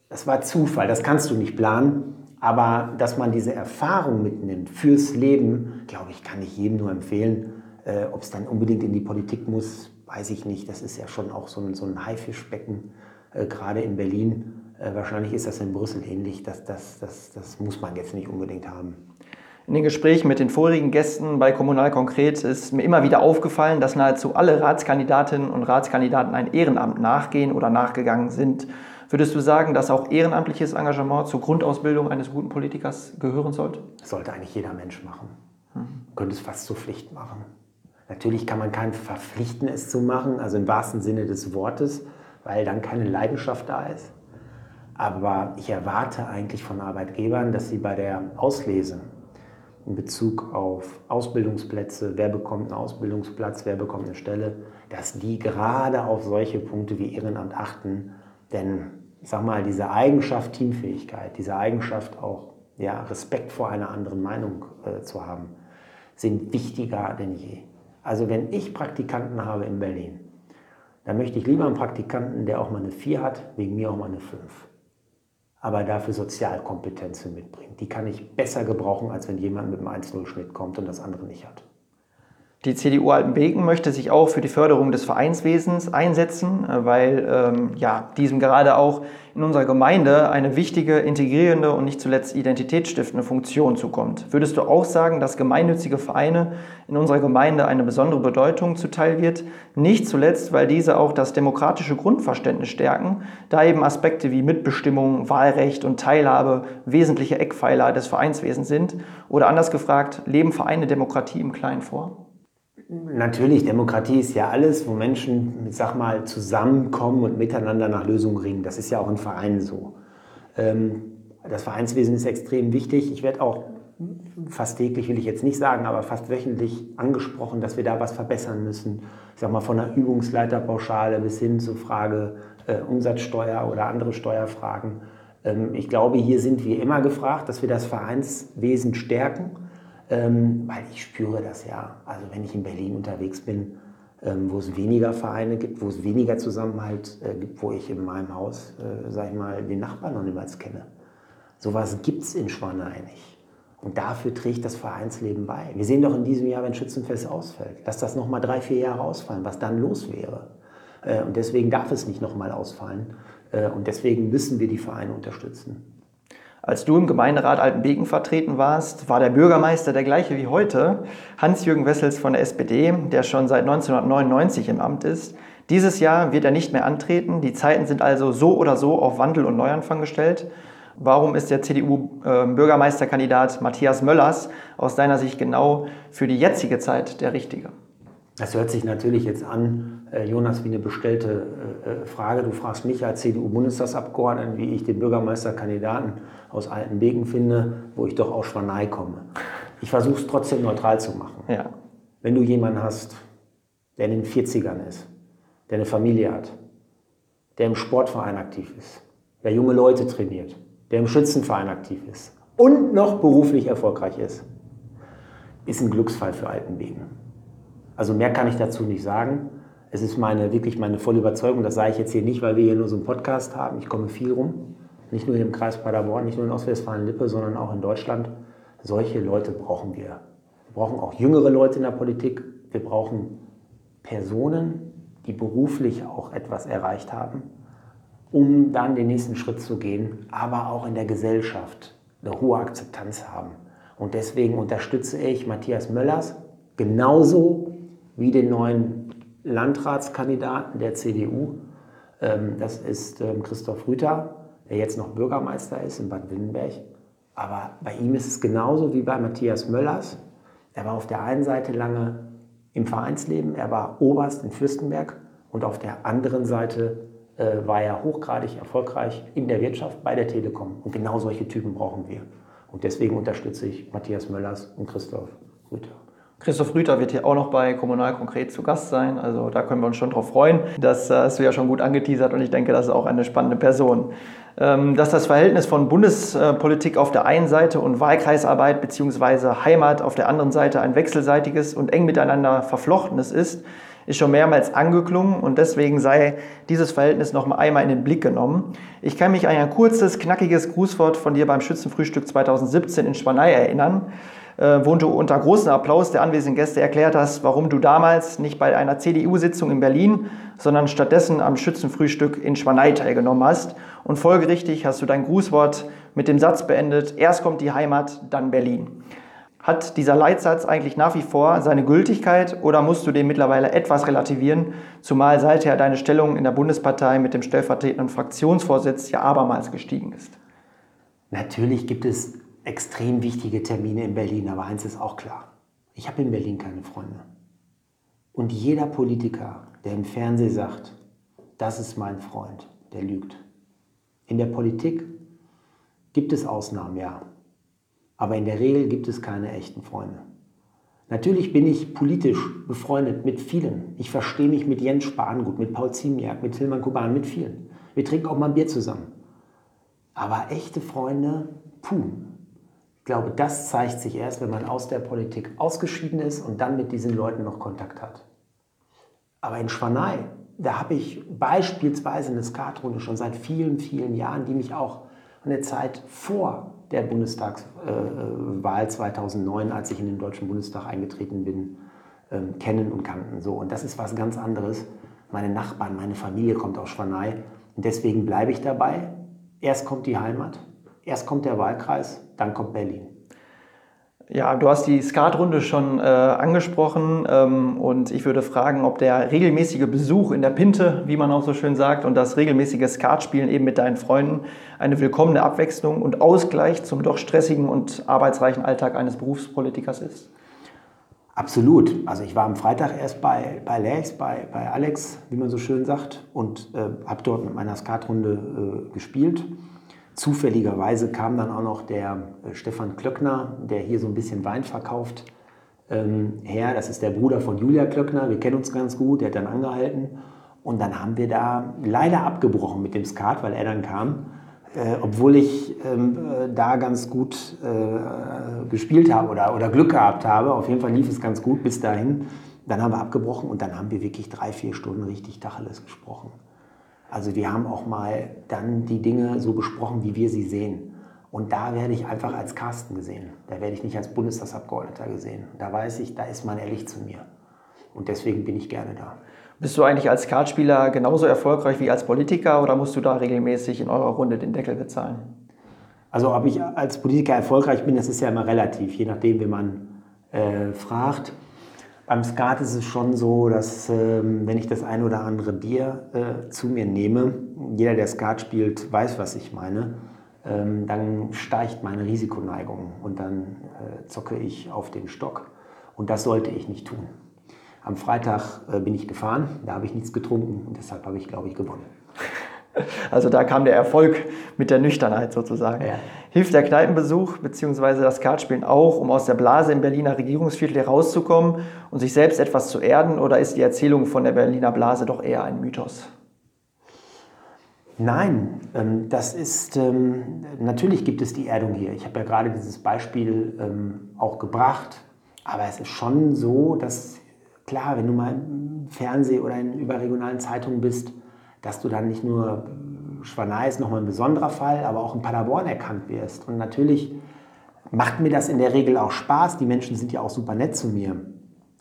Das war Zufall, das kannst du nicht planen. Aber dass man diese Erfahrung mitnimmt fürs Leben, glaube ich, kann ich jedem nur empfehlen. Ob es dann unbedingt in die Politik muss, weiß ich nicht. Das ist ja schon auch so ein, so ein Haifischbecken, äh, gerade in Berlin. Äh, wahrscheinlich ist das in Brüssel ähnlich. Das, das, das, das muss man jetzt nicht unbedingt haben. In den Gesprächen mit den vorigen Gästen bei Kommunal Konkret ist mir immer wieder aufgefallen, dass nahezu alle Ratskandidatinnen und Ratskandidaten ein Ehrenamt nachgehen oder nachgegangen sind. Würdest du sagen, dass auch ehrenamtliches Engagement zur Grundausbildung eines guten Politikers gehören sollte? Das sollte eigentlich jeder Mensch machen. Mhm. Könnte es fast zur Pflicht machen. Natürlich kann man keinen verpflichten, es zu machen, also im wahrsten Sinne des Wortes, weil dann keine Leidenschaft da ist. Aber ich erwarte eigentlich von Arbeitgebern, dass sie bei der Auslese in Bezug auf Ausbildungsplätze, wer bekommt einen Ausbildungsplatz, wer bekommt eine Stelle, dass die gerade auf solche Punkte wie Ehrenamt achten denn sag mal, diese Eigenschaft Teamfähigkeit, diese Eigenschaft auch ja, Respekt vor einer anderen Meinung äh, zu haben, sind wichtiger denn je. Also wenn ich Praktikanten habe in Berlin, dann möchte ich lieber einen Praktikanten, der auch mal eine 4 hat, wegen mir auch mal eine 5. Aber dafür Sozialkompetenzen mitbringt. Die kann ich besser gebrauchen, als wenn jemand mit einem 1-0-Schnitt kommt und das andere nicht hat. Die CDU Altenbeken möchte sich auch für die Förderung des Vereinswesens einsetzen, äh, weil ähm, ja, diesem gerade auch in unserer Gemeinde eine wichtige, integrierende und nicht zuletzt identitätsstiftende Funktion zukommt. Würdest du auch sagen, dass gemeinnützige Vereine in unserer Gemeinde eine besondere Bedeutung zuteil wird? Nicht zuletzt, weil diese auch das demokratische Grundverständnis stärken, da eben Aspekte wie Mitbestimmung, Wahlrecht und Teilhabe wesentliche Eckpfeiler des Vereinswesens sind? Oder anders gefragt, leben Vereine Demokratie im Kleinen vor? Natürlich, Demokratie ist ja alles, wo Menschen, ich sag mal, zusammenkommen und miteinander nach Lösungen ringen. Das ist ja auch in Vereinen so. Ähm, das Vereinswesen ist extrem wichtig. Ich werde auch fast täglich, will ich jetzt nicht sagen, aber fast wöchentlich angesprochen, dass wir da was verbessern müssen. Ich sag mal, von der Übungsleiterpauschale bis hin zur Frage äh, Umsatzsteuer oder andere Steuerfragen. Ähm, ich glaube, hier sind wir immer gefragt, dass wir das Vereinswesen stärken ähm, weil ich spüre das ja. Also wenn ich in Berlin unterwegs bin, ähm, wo es weniger Vereine gibt, wo es weniger Zusammenhalt äh, gibt, wo ich in meinem Haus, äh, sag ich mal, den Nachbarn noch niemals kenne. Sowas gibt es in Schwanei nicht. Und dafür trägt das Vereinsleben bei. Wir sehen doch in diesem Jahr, wenn Schützenfest ausfällt, dass das nochmal drei, vier Jahre ausfallen, was dann los wäre. Äh, und deswegen darf es nicht nochmal ausfallen. Äh, und deswegen müssen wir die Vereine unterstützen. Als du im Gemeinderat Altenbeken vertreten warst, war der Bürgermeister der gleiche wie heute, Hans-Jürgen Wessels von der SPD, der schon seit 1999 im Amt ist. Dieses Jahr wird er nicht mehr antreten. Die Zeiten sind also so oder so auf Wandel und Neuanfang gestellt. Warum ist der CDU-Bürgermeisterkandidat Matthias Möllers aus deiner Sicht genau für die jetzige Zeit der richtige? Das hört sich natürlich jetzt an, äh, Jonas, wie eine bestellte äh, Frage. Du fragst mich als CDU-Bundestagsabgeordneten, wie ich den Bürgermeisterkandidaten aus Altenbeken finde, wo ich doch aus Schwanei komme. Ich versuche es trotzdem neutral zu machen. Ja. Wenn du jemanden hast, der in den 40ern ist, der eine Familie hat, der im Sportverein aktiv ist, der junge Leute trainiert, der im Schützenverein aktiv ist und noch beruflich erfolgreich ist, ist ein Glücksfall für Altenbeken. Also mehr kann ich dazu nicht sagen. Es ist meine, wirklich meine volle Überzeugung, das sage ich jetzt hier nicht, weil wir hier nur so einen Podcast haben. Ich komme viel rum, nicht nur hier im Kreis Paderborn, nicht nur in Ostwestfalen-Lippe, sondern auch in Deutschland. Solche Leute brauchen wir. Wir brauchen auch jüngere Leute in der Politik. Wir brauchen Personen, die beruflich auch etwas erreicht haben, um dann den nächsten Schritt zu gehen, aber auch in der Gesellschaft eine hohe Akzeptanz haben. Und deswegen unterstütze ich Matthias Möllers genauso wie den neuen Landratskandidaten der CDU. Ähm, das ist ähm, Christoph Rüther, der jetzt noch Bürgermeister ist in Bad Willenberg. Aber bei ihm ist es genauso wie bei Matthias Möllers. Er war auf der einen Seite lange im Vereinsleben, er war Oberst in Fürstenberg und auf der anderen Seite äh, war er hochgradig erfolgreich in der Wirtschaft bei der Telekom. Und genau solche Typen brauchen wir. Und deswegen unterstütze ich Matthias Möllers und Christoph Rüther. Christoph Rüther wird hier auch noch bei Kommunal konkret zu Gast sein. Also da können wir uns schon drauf freuen. Das äh, hast du ja schon gut angeteasert und ich denke, das ist auch eine spannende Person. Ähm, dass das Verhältnis von Bundespolitik auf der einen Seite und Wahlkreisarbeit bzw. Heimat auf der anderen Seite ein wechselseitiges und eng miteinander verflochtenes ist, ist schon mehrmals angeklungen und deswegen sei dieses Verhältnis noch einmal in den Blick genommen. Ich kann mich an ein kurzes, knackiges Grußwort von dir beim Schützenfrühstück 2017 in Spanei erinnern äh, wo du unter großem Applaus der anwesenden Gäste erklärt hast, warum du damals nicht bei einer CDU-Sitzung in Berlin, sondern stattdessen am Schützenfrühstück in Schwanei teilgenommen hast. Und folgerichtig hast du dein Grußwort mit dem Satz beendet, erst kommt die Heimat, dann Berlin. Hat dieser Leitsatz eigentlich nach wie vor seine Gültigkeit oder musst du den mittlerweile etwas relativieren, zumal seither deine Stellung in der Bundespartei mit dem stellvertretenden Fraktionsvorsitz ja abermals gestiegen ist? Natürlich gibt es extrem wichtige Termine in Berlin, aber eins ist auch klar. Ich habe in Berlin keine Freunde. Und jeder Politiker, der im Fernsehen sagt, das ist mein Freund, der lügt. In der Politik gibt es Ausnahmen, ja. Aber in der Regel gibt es keine echten Freunde. Natürlich bin ich politisch befreundet mit vielen. Ich verstehe mich mit Jens Spahn gut, mit Paul Ziemiak, mit Tilman Kuban, mit vielen. Wir trinken auch mal ein Bier zusammen. Aber echte Freunde, puh, glaube, das zeigt sich erst, wenn man aus der Politik ausgeschieden ist und dann mit diesen Leuten noch Kontakt hat. Aber in Schwanei, da habe ich beispielsweise eine Skatrunde schon seit vielen, vielen Jahren, die mich auch in der Zeit vor der Bundestagswahl 2009, als ich in den Deutschen Bundestag eingetreten bin, ähm, kennen und kannten. So, und das ist was ganz anderes. Meine Nachbarn, meine Familie kommt aus Schwanei und deswegen bleibe ich dabei. Erst kommt die Heimat Erst kommt der Wahlkreis, dann kommt Berlin. Ja, du hast die Skatrunde schon äh, angesprochen ähm, und ich würde fragen, ob der regelmäßige Besuch in der Pinte, wie man auch so schön sagt, und das regelmäßige Skatspielen eben mit deinen Freunden eine willkommene Abwechslung und Ausgleich zum doch stressigen und arbeitsreichen Alltag eines Berufspolitikers ist. Absolut. Also ich war am Freitag erst bei, bei Lex, bei, bei Alex, wie man so schön sagt, und äh, habe dort mit meiner Skatrunde äh, gespielt. Zufälligerweise kam dann auch noch der äh, Stefan Klöckner, der hier so ein bisschen Wein verkauft, ähm, her. Das ist der Bruder von Julia Klöckner. Wir kennen uns ganz gut. Der hat dann angehalten. Und dann haben wir da leider abgebrochen mit dem Skat, weil er dann kam. Äh, obwohl ich ähm, äh, da ganz gut äh, gespielt habe oder, oder Glück gehabt habe. Auf jeden Fall lief es ganz gut bis dahin. Dann haben wir abgebrochen und dann haben wir wirklich drei, vier Stunden richtig Tacheles gesprochen. Also wir haben auch mal dann die Dinge so besprochen, wie wir sie sehen. Und da werde ich einfach als Carsten gesehen. Da werde ich nicht als Bundestagsabgeordneter gesehen. Da weiß ich, da ist man ehrlich zu mir. Und deswegen bin ich gerne da. Bist du eigentlich als Kartspieler genauso erfolgreich wie als Politiker oder musst du da regelmäßig in eurer Runde den Deckel bezahlen? Also ob ich als Politiker erfolgreich bin, das ist ja immer relativ, je nachdem, wie man äh, fragt. Beim Skat ist es schon so, dass ähm, wenn ich das ein oder andere Bier äh, zu mir nehme, jeder, der Skat spielt, weiß, was ich meine, ähm, dann steigt meine Risikoneigung und dann äh, zocke ich auf den Stock. Und das sollte ich nicht tun. Am Freitag äh, bin ich gefahren, da habe ich nichts getrunken und deshalb habe ich, glaube ich, gewonnen. Also da kam der Erfolg mit der Nüchternheit sozusagen. Ja. Hilft der Kneipenbesuch bzw. das Kartspielen auch, um aus der Blase im Berliner Regierungsviertel herauszukommen und sich selbst etwas zu erden? Oder ist die Erzählung von der Berliner Blase doch eher ein Mythos? Nein, ähm, das ist, ähm, natürlich gibt es die Erdung hier. Ich habe ja gerade dieses Beispiel ähm, auch gebracht. Aber es ist schon so, dass, klar, wenn du mal im Fernsehen oder in überregionalen Zeitungen bist, dass du dann nicht nur Schwanei ist nochmal ein besonderer Fall, aber auch in Paderborn erkannt wirst. Und natürlich macht mir das in der Regel auch Spaß. Die Menschen sind ja auch super nett zu mir.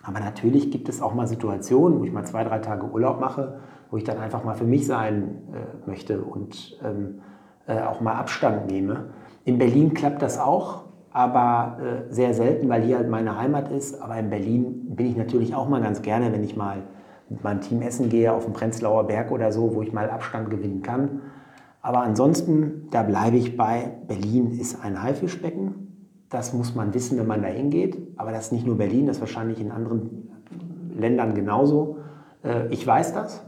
Aber natürlich gibt es auch mal Situationen, wo ich mal zwei, drei Tage Urlaub mache, wo ich dann einfach mal für mich sein äh, möchte und ähm, äh, auch mal Abstand nehme. In Berlin klappt das auch, aber äh, sehr selten, weil hier halt meine Heimat ist. Aber in Berlin bin ich natürlich auch mal ganz gerne, wenn ich mal mit meinem Team essen gehe auf dem Prenzlauer Berg oder so, wo ich mal Abstand gewinnen kann. Aber ansonsten, da bleibe ich bei, Berlin ist ein Haifischbecken. Das muss man wissen, wenn man da hingeht. Aber das ist nicht nur Berlin, das ist wahrscheinlich in anderen Ländern genauso. Äh, ich weiß das,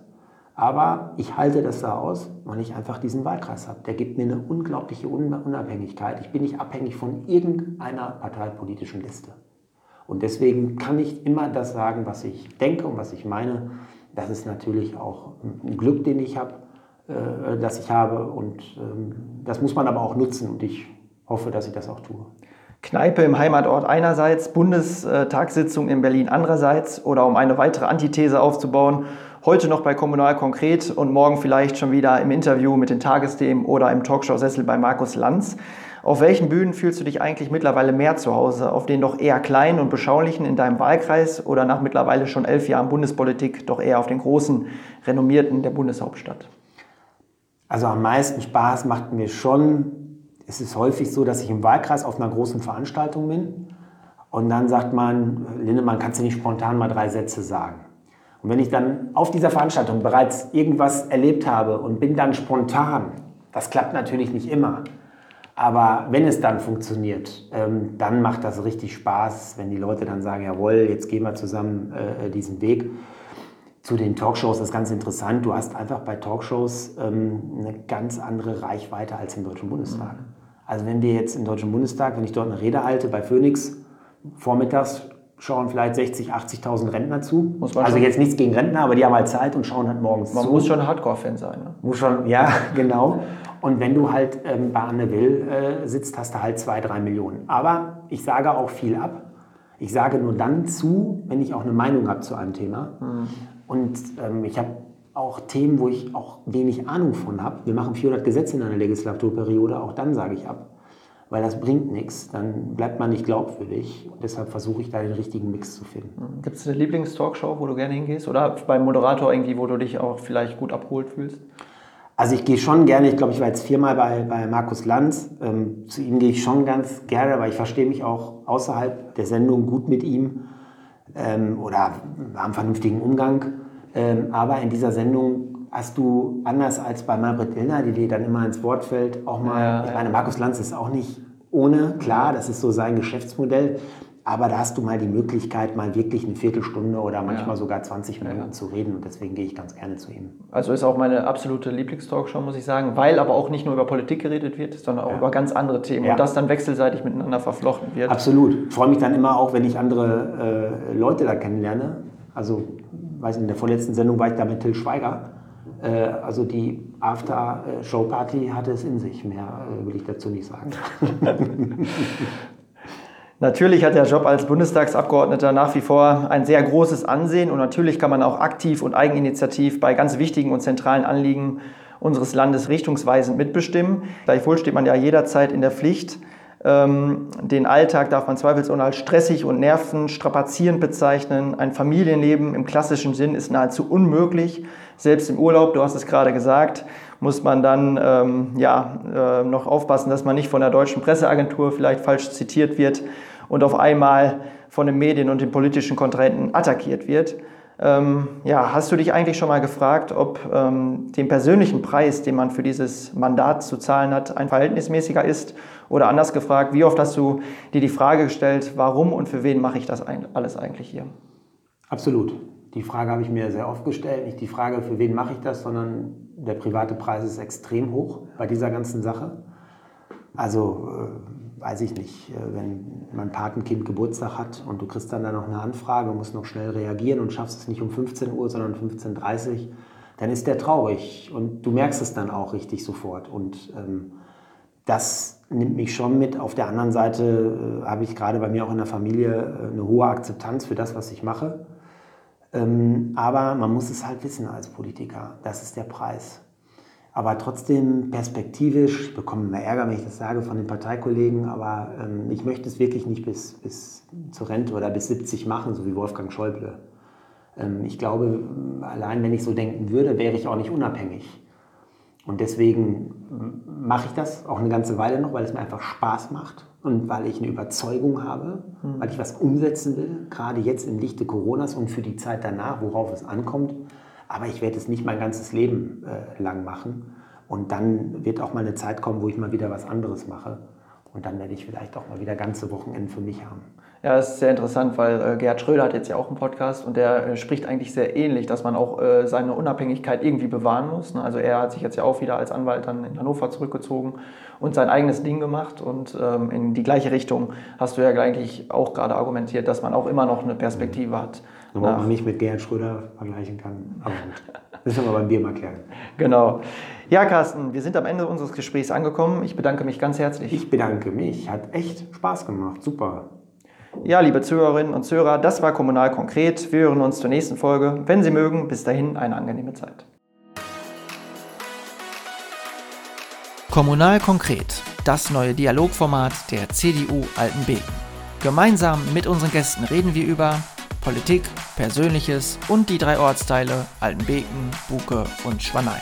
aber ich halte das da aus, weil ich einfach diesen Wahlkreis habe. Der gibt mir eine unglaubliche Unabhängigkeit. Ich bin nicht abhängig von irgendeiner parteipolitischen Liste. Und deswegen kann ich immer das sagen, was ich denke und was ich meine. Das ist natürlich auch ein Glück, den ich habe äh, das ich habe. Und ähm, das muss man aber auch nutzen und ich hoffe, dass ich das auch tue. Kneipe im Heimatort einerseits, Bundestagssitzung in Berlin andererseits oder um eine weitere Antithese aufzubauen, heute noch bei Kommunal konkret und morgen vielleicht schon wieder im Interview mit den Tagesthemen oder im Talkshow-Sessel bei Markus Lanz. Auf welchen Bühnen fühlst du dich eigentlich mittlerweile mehr zu Hause? Auf den doch eher kleinen und beschaulichen in deinem Wahlkreis oder nach mittlerweile schon elf Jahren Bundespolitik doch eher auf den großen, renommierten der Bundeshauptstadt? Also am meisten Spaß macht mir schon, es ist häufig so, dass ich im Wahlkreis auf einer großen Veranstaltung bin und dann sagt man, Lindemann, kannst du nicht spontan mal drei Sätze sagen? Und wenn ich dann auf dieser Veranstaltung bereits irgendwas erlebt habe und bin dann spontan, das klappt natürlich nicht immer, aber wenn es dann funktioniert, ähm, dann macht das richtig Spaß, wenn die Leute dann sagen, jawohl, jetzt gehen wir zusammen äh, diesen Weg zu den Talkshows ist ganz interessant. Du hast einfach bei Talkshows ähm, eine ganz andere Reichweite als im Deutschen Bundestag. Mhm. Also wenn wir jetzt im Deutschen Bundestag, wenn ich dort eine Rede halte bei Phoenix, vormittags schauen vielleicht 60, 80.000 Rentner zu. also jetzt nichts gegen Rentner, aber die haben halt Zeit und schauen halt morgens Man zu. Man muss schon Hardcore-Fan sein. Ne? Muss schon, ja, genau. Und wenn du halt ähm, bei Anne Will äh, sitzt, hast du halt zwei, drei Millionen. Aber ich sage auch viel ab. Ich sage nur dann zu, wenn ich auch eine Meinung habe zu einem Thema. Mhm. Und ähm, ich habe auch Themen, wo ich auch wenig Ahnung von habe. Wir machen 400 Gesetze in einer Legislaturperiode, auch dann sage ich ab. Weil das bringt nichts, dann bleibt man nicht glaubwürdig. Und deshalb versuche ich da den richtigen Mix zu finden. Gibt es eine Lieblingstalkshow, wo du gerne hingehst? Oder beim Moderator irgendwie, wo du dich auch vielleicht gut abgeholt fühlst? Also ich gehe schon gerne, ich glaube, ich war jetzt viermal bei, bei Markus Lanz. Ähm, zu ihm gehe ich schon ganz gerne, weil ich verstehe mich auch außerhalb der Sendung gut mit ihm ähm, oder haben vernünftigen Umgang. Ähm, aber in dieser Sendung hast du, anders als bei Margret Illner, die dir dann immer ins Wort fällt, auch mal, ja, ich meine, Markus Lanz ist auch nicht ohne, klar, das ist so sein Geschäftsmodell, aber da hast du mal die Möglichkeit, mal wirklich eine Viertelstunde oder manchmal ja. sogar 20 Minuten zu reden und deswegen gehe ich ganz gerne zu ihm. Also ist auch meine absolute Lieblingstalkshow, muss ich sagen, weil aber auch nicht nur über Politik geredet wird, sondern auch über ganz andere Themen und das dann wechselseitig miteinander verflochten wird. Absolut. Ich freue mich dann immer auch, wenn ich andere äh, Leute da kennenlerne. Also, weiß nicht, in der vorletzten Sendung war ich da mit Till Schweiger. Äh, also die After-Show-Party hatte es in sich. Mehr äh, will ich dazu nicht sagen. Natürlich hat der Job als Bundestagsabgeordneter nach wie vor ein sehr großes Ansehen und natürlich kann man auch aktiv und eigeninitiativ bei ganz wichtigen und zentralen Anliegen unseres Landes richtungsweisend mitbestimmen. Gleichwohl steht man ja jederzeit in der Pflicht, ähm, den Alltag darf man zweifelsohne als stressig und nervenstrapazierend bezeichnen. Ein Familienleben im klassischen Sinn ist nahezu unmöglich. Selbst im Urlaub, du hast es gerade gesagt, muss man dann ähm, ja, äh, noch aufpassen, dass man nicht von der deutschen Presseagentur vielleicht falsch zitiert wird und auf einmal von den Medien und den politischen Kontrahenten attackiert wird. Ähm, ja, hast du dich eigentlich schon mal gefragt, ob ähm, den persönlichen Preis, den man für dieses Mandat zu zahlen hat, ein verhältnismäßiger ist? Oder anders gefragt, wie oft hast du dir die Frage gestellt, warum und für wen mache ich das alles eigentlich hier? Absolut. Die Frage habe ich mir sehr oft gestellt. Nicht die Frage, für wen mache ich das, sondern der private Preis ist extrem hoch bei dieser ganzen Sache. Also äh, weiß ich nicht, äh, wenn mein Patenkind Geburtstag hat und du kriegst dann da noch eine Anfrage musst noch schnell reagieren und schaffst es nicht um 15 Uhr, sondern um 15.30 Uhr, dann ist der traurig und du merkst es dann auch richtig sofort. Und ähm, das nimmt mich schon mit. Auf der anderen Seite äh, habe ich gerade bei mir auch in der Familie äh, eine hohe Akzeptanz für das, was ich mache. Ähm, aber man muss es halt wissen als Politiker. Das ist der Preis. Aber trotzdem perspektivisch, ich bekomme immer Ärger, wenn ich das sage von den Parteikollegen, aber ähm, ich möchte es wirklich nicht bis, bis zur Rente oder bis 70 machen, so wie Wolfgang Schäuble. Ähm, ich glaube, allein wenn ich so denken würde, wäre ich auch nicht unabhängig. Und deswegen mache ich das auch eine ganze Weile noch, weil es mir einfach Spaß macht und weil ich eine Überzeugung habe, mhm. weil ich was umsetzen will, gerade jetzt im Lichte Coronas und für die Zeit danach, worauf es ankommt. Aber ich werde es nicht mein ganzes Leben äh, lang machen. Und dann wird auch mal eine Zeit kommen, wo ich mal wieder was anderes mache. Und dann werde ich vielleicht auch mal wieder ganze Wochenenden für mich haben. Ja, das ist sehr interessant, weil äh, Gerhard Schröder hat jetzt ja auch einen Podcast und der äh, spricht eigentlich sehr ähnlich, dass man auch äh, seine Unabhängigkeit irgendwie bewahren muss. Ne? Also er hat sich jetzt ja auch wieder als Anwalt dann in Hannover zurückgezogen und sein eigenes Ding gemacht und ähm, in die gleiche Richtung hast du ja eigentlich auch gerade argumentiert, dass man auch immer noch eine Perspektive hat. Wobei man nicht mit Gerhard Schröder vergleichen kann. Aber gut. Das müssen wir beim Bier mal klären. Genau. Ja, Carsten, wir sind am Ende unseres Gesprächs angekommen. Ich bedanke mich ganz herzlich. Ich bedanke mich. Hat echt Spaß gemacht. Super. Ja, liebe Zuhörerinnen und Zuhörer, das war Kommunal konkret. Wir hören uns zur nächsten Folge. Wenn Sie mögen, bis dahin eine angenehme Zeit. Kommunal konkret, das neue Dialogformat der CDU Altenbeken. Gemeinsam mit unseren Gästen reden wir über Politik, Persönliches und die drei Ortsteile Altenbeken, Buke und Schwanein.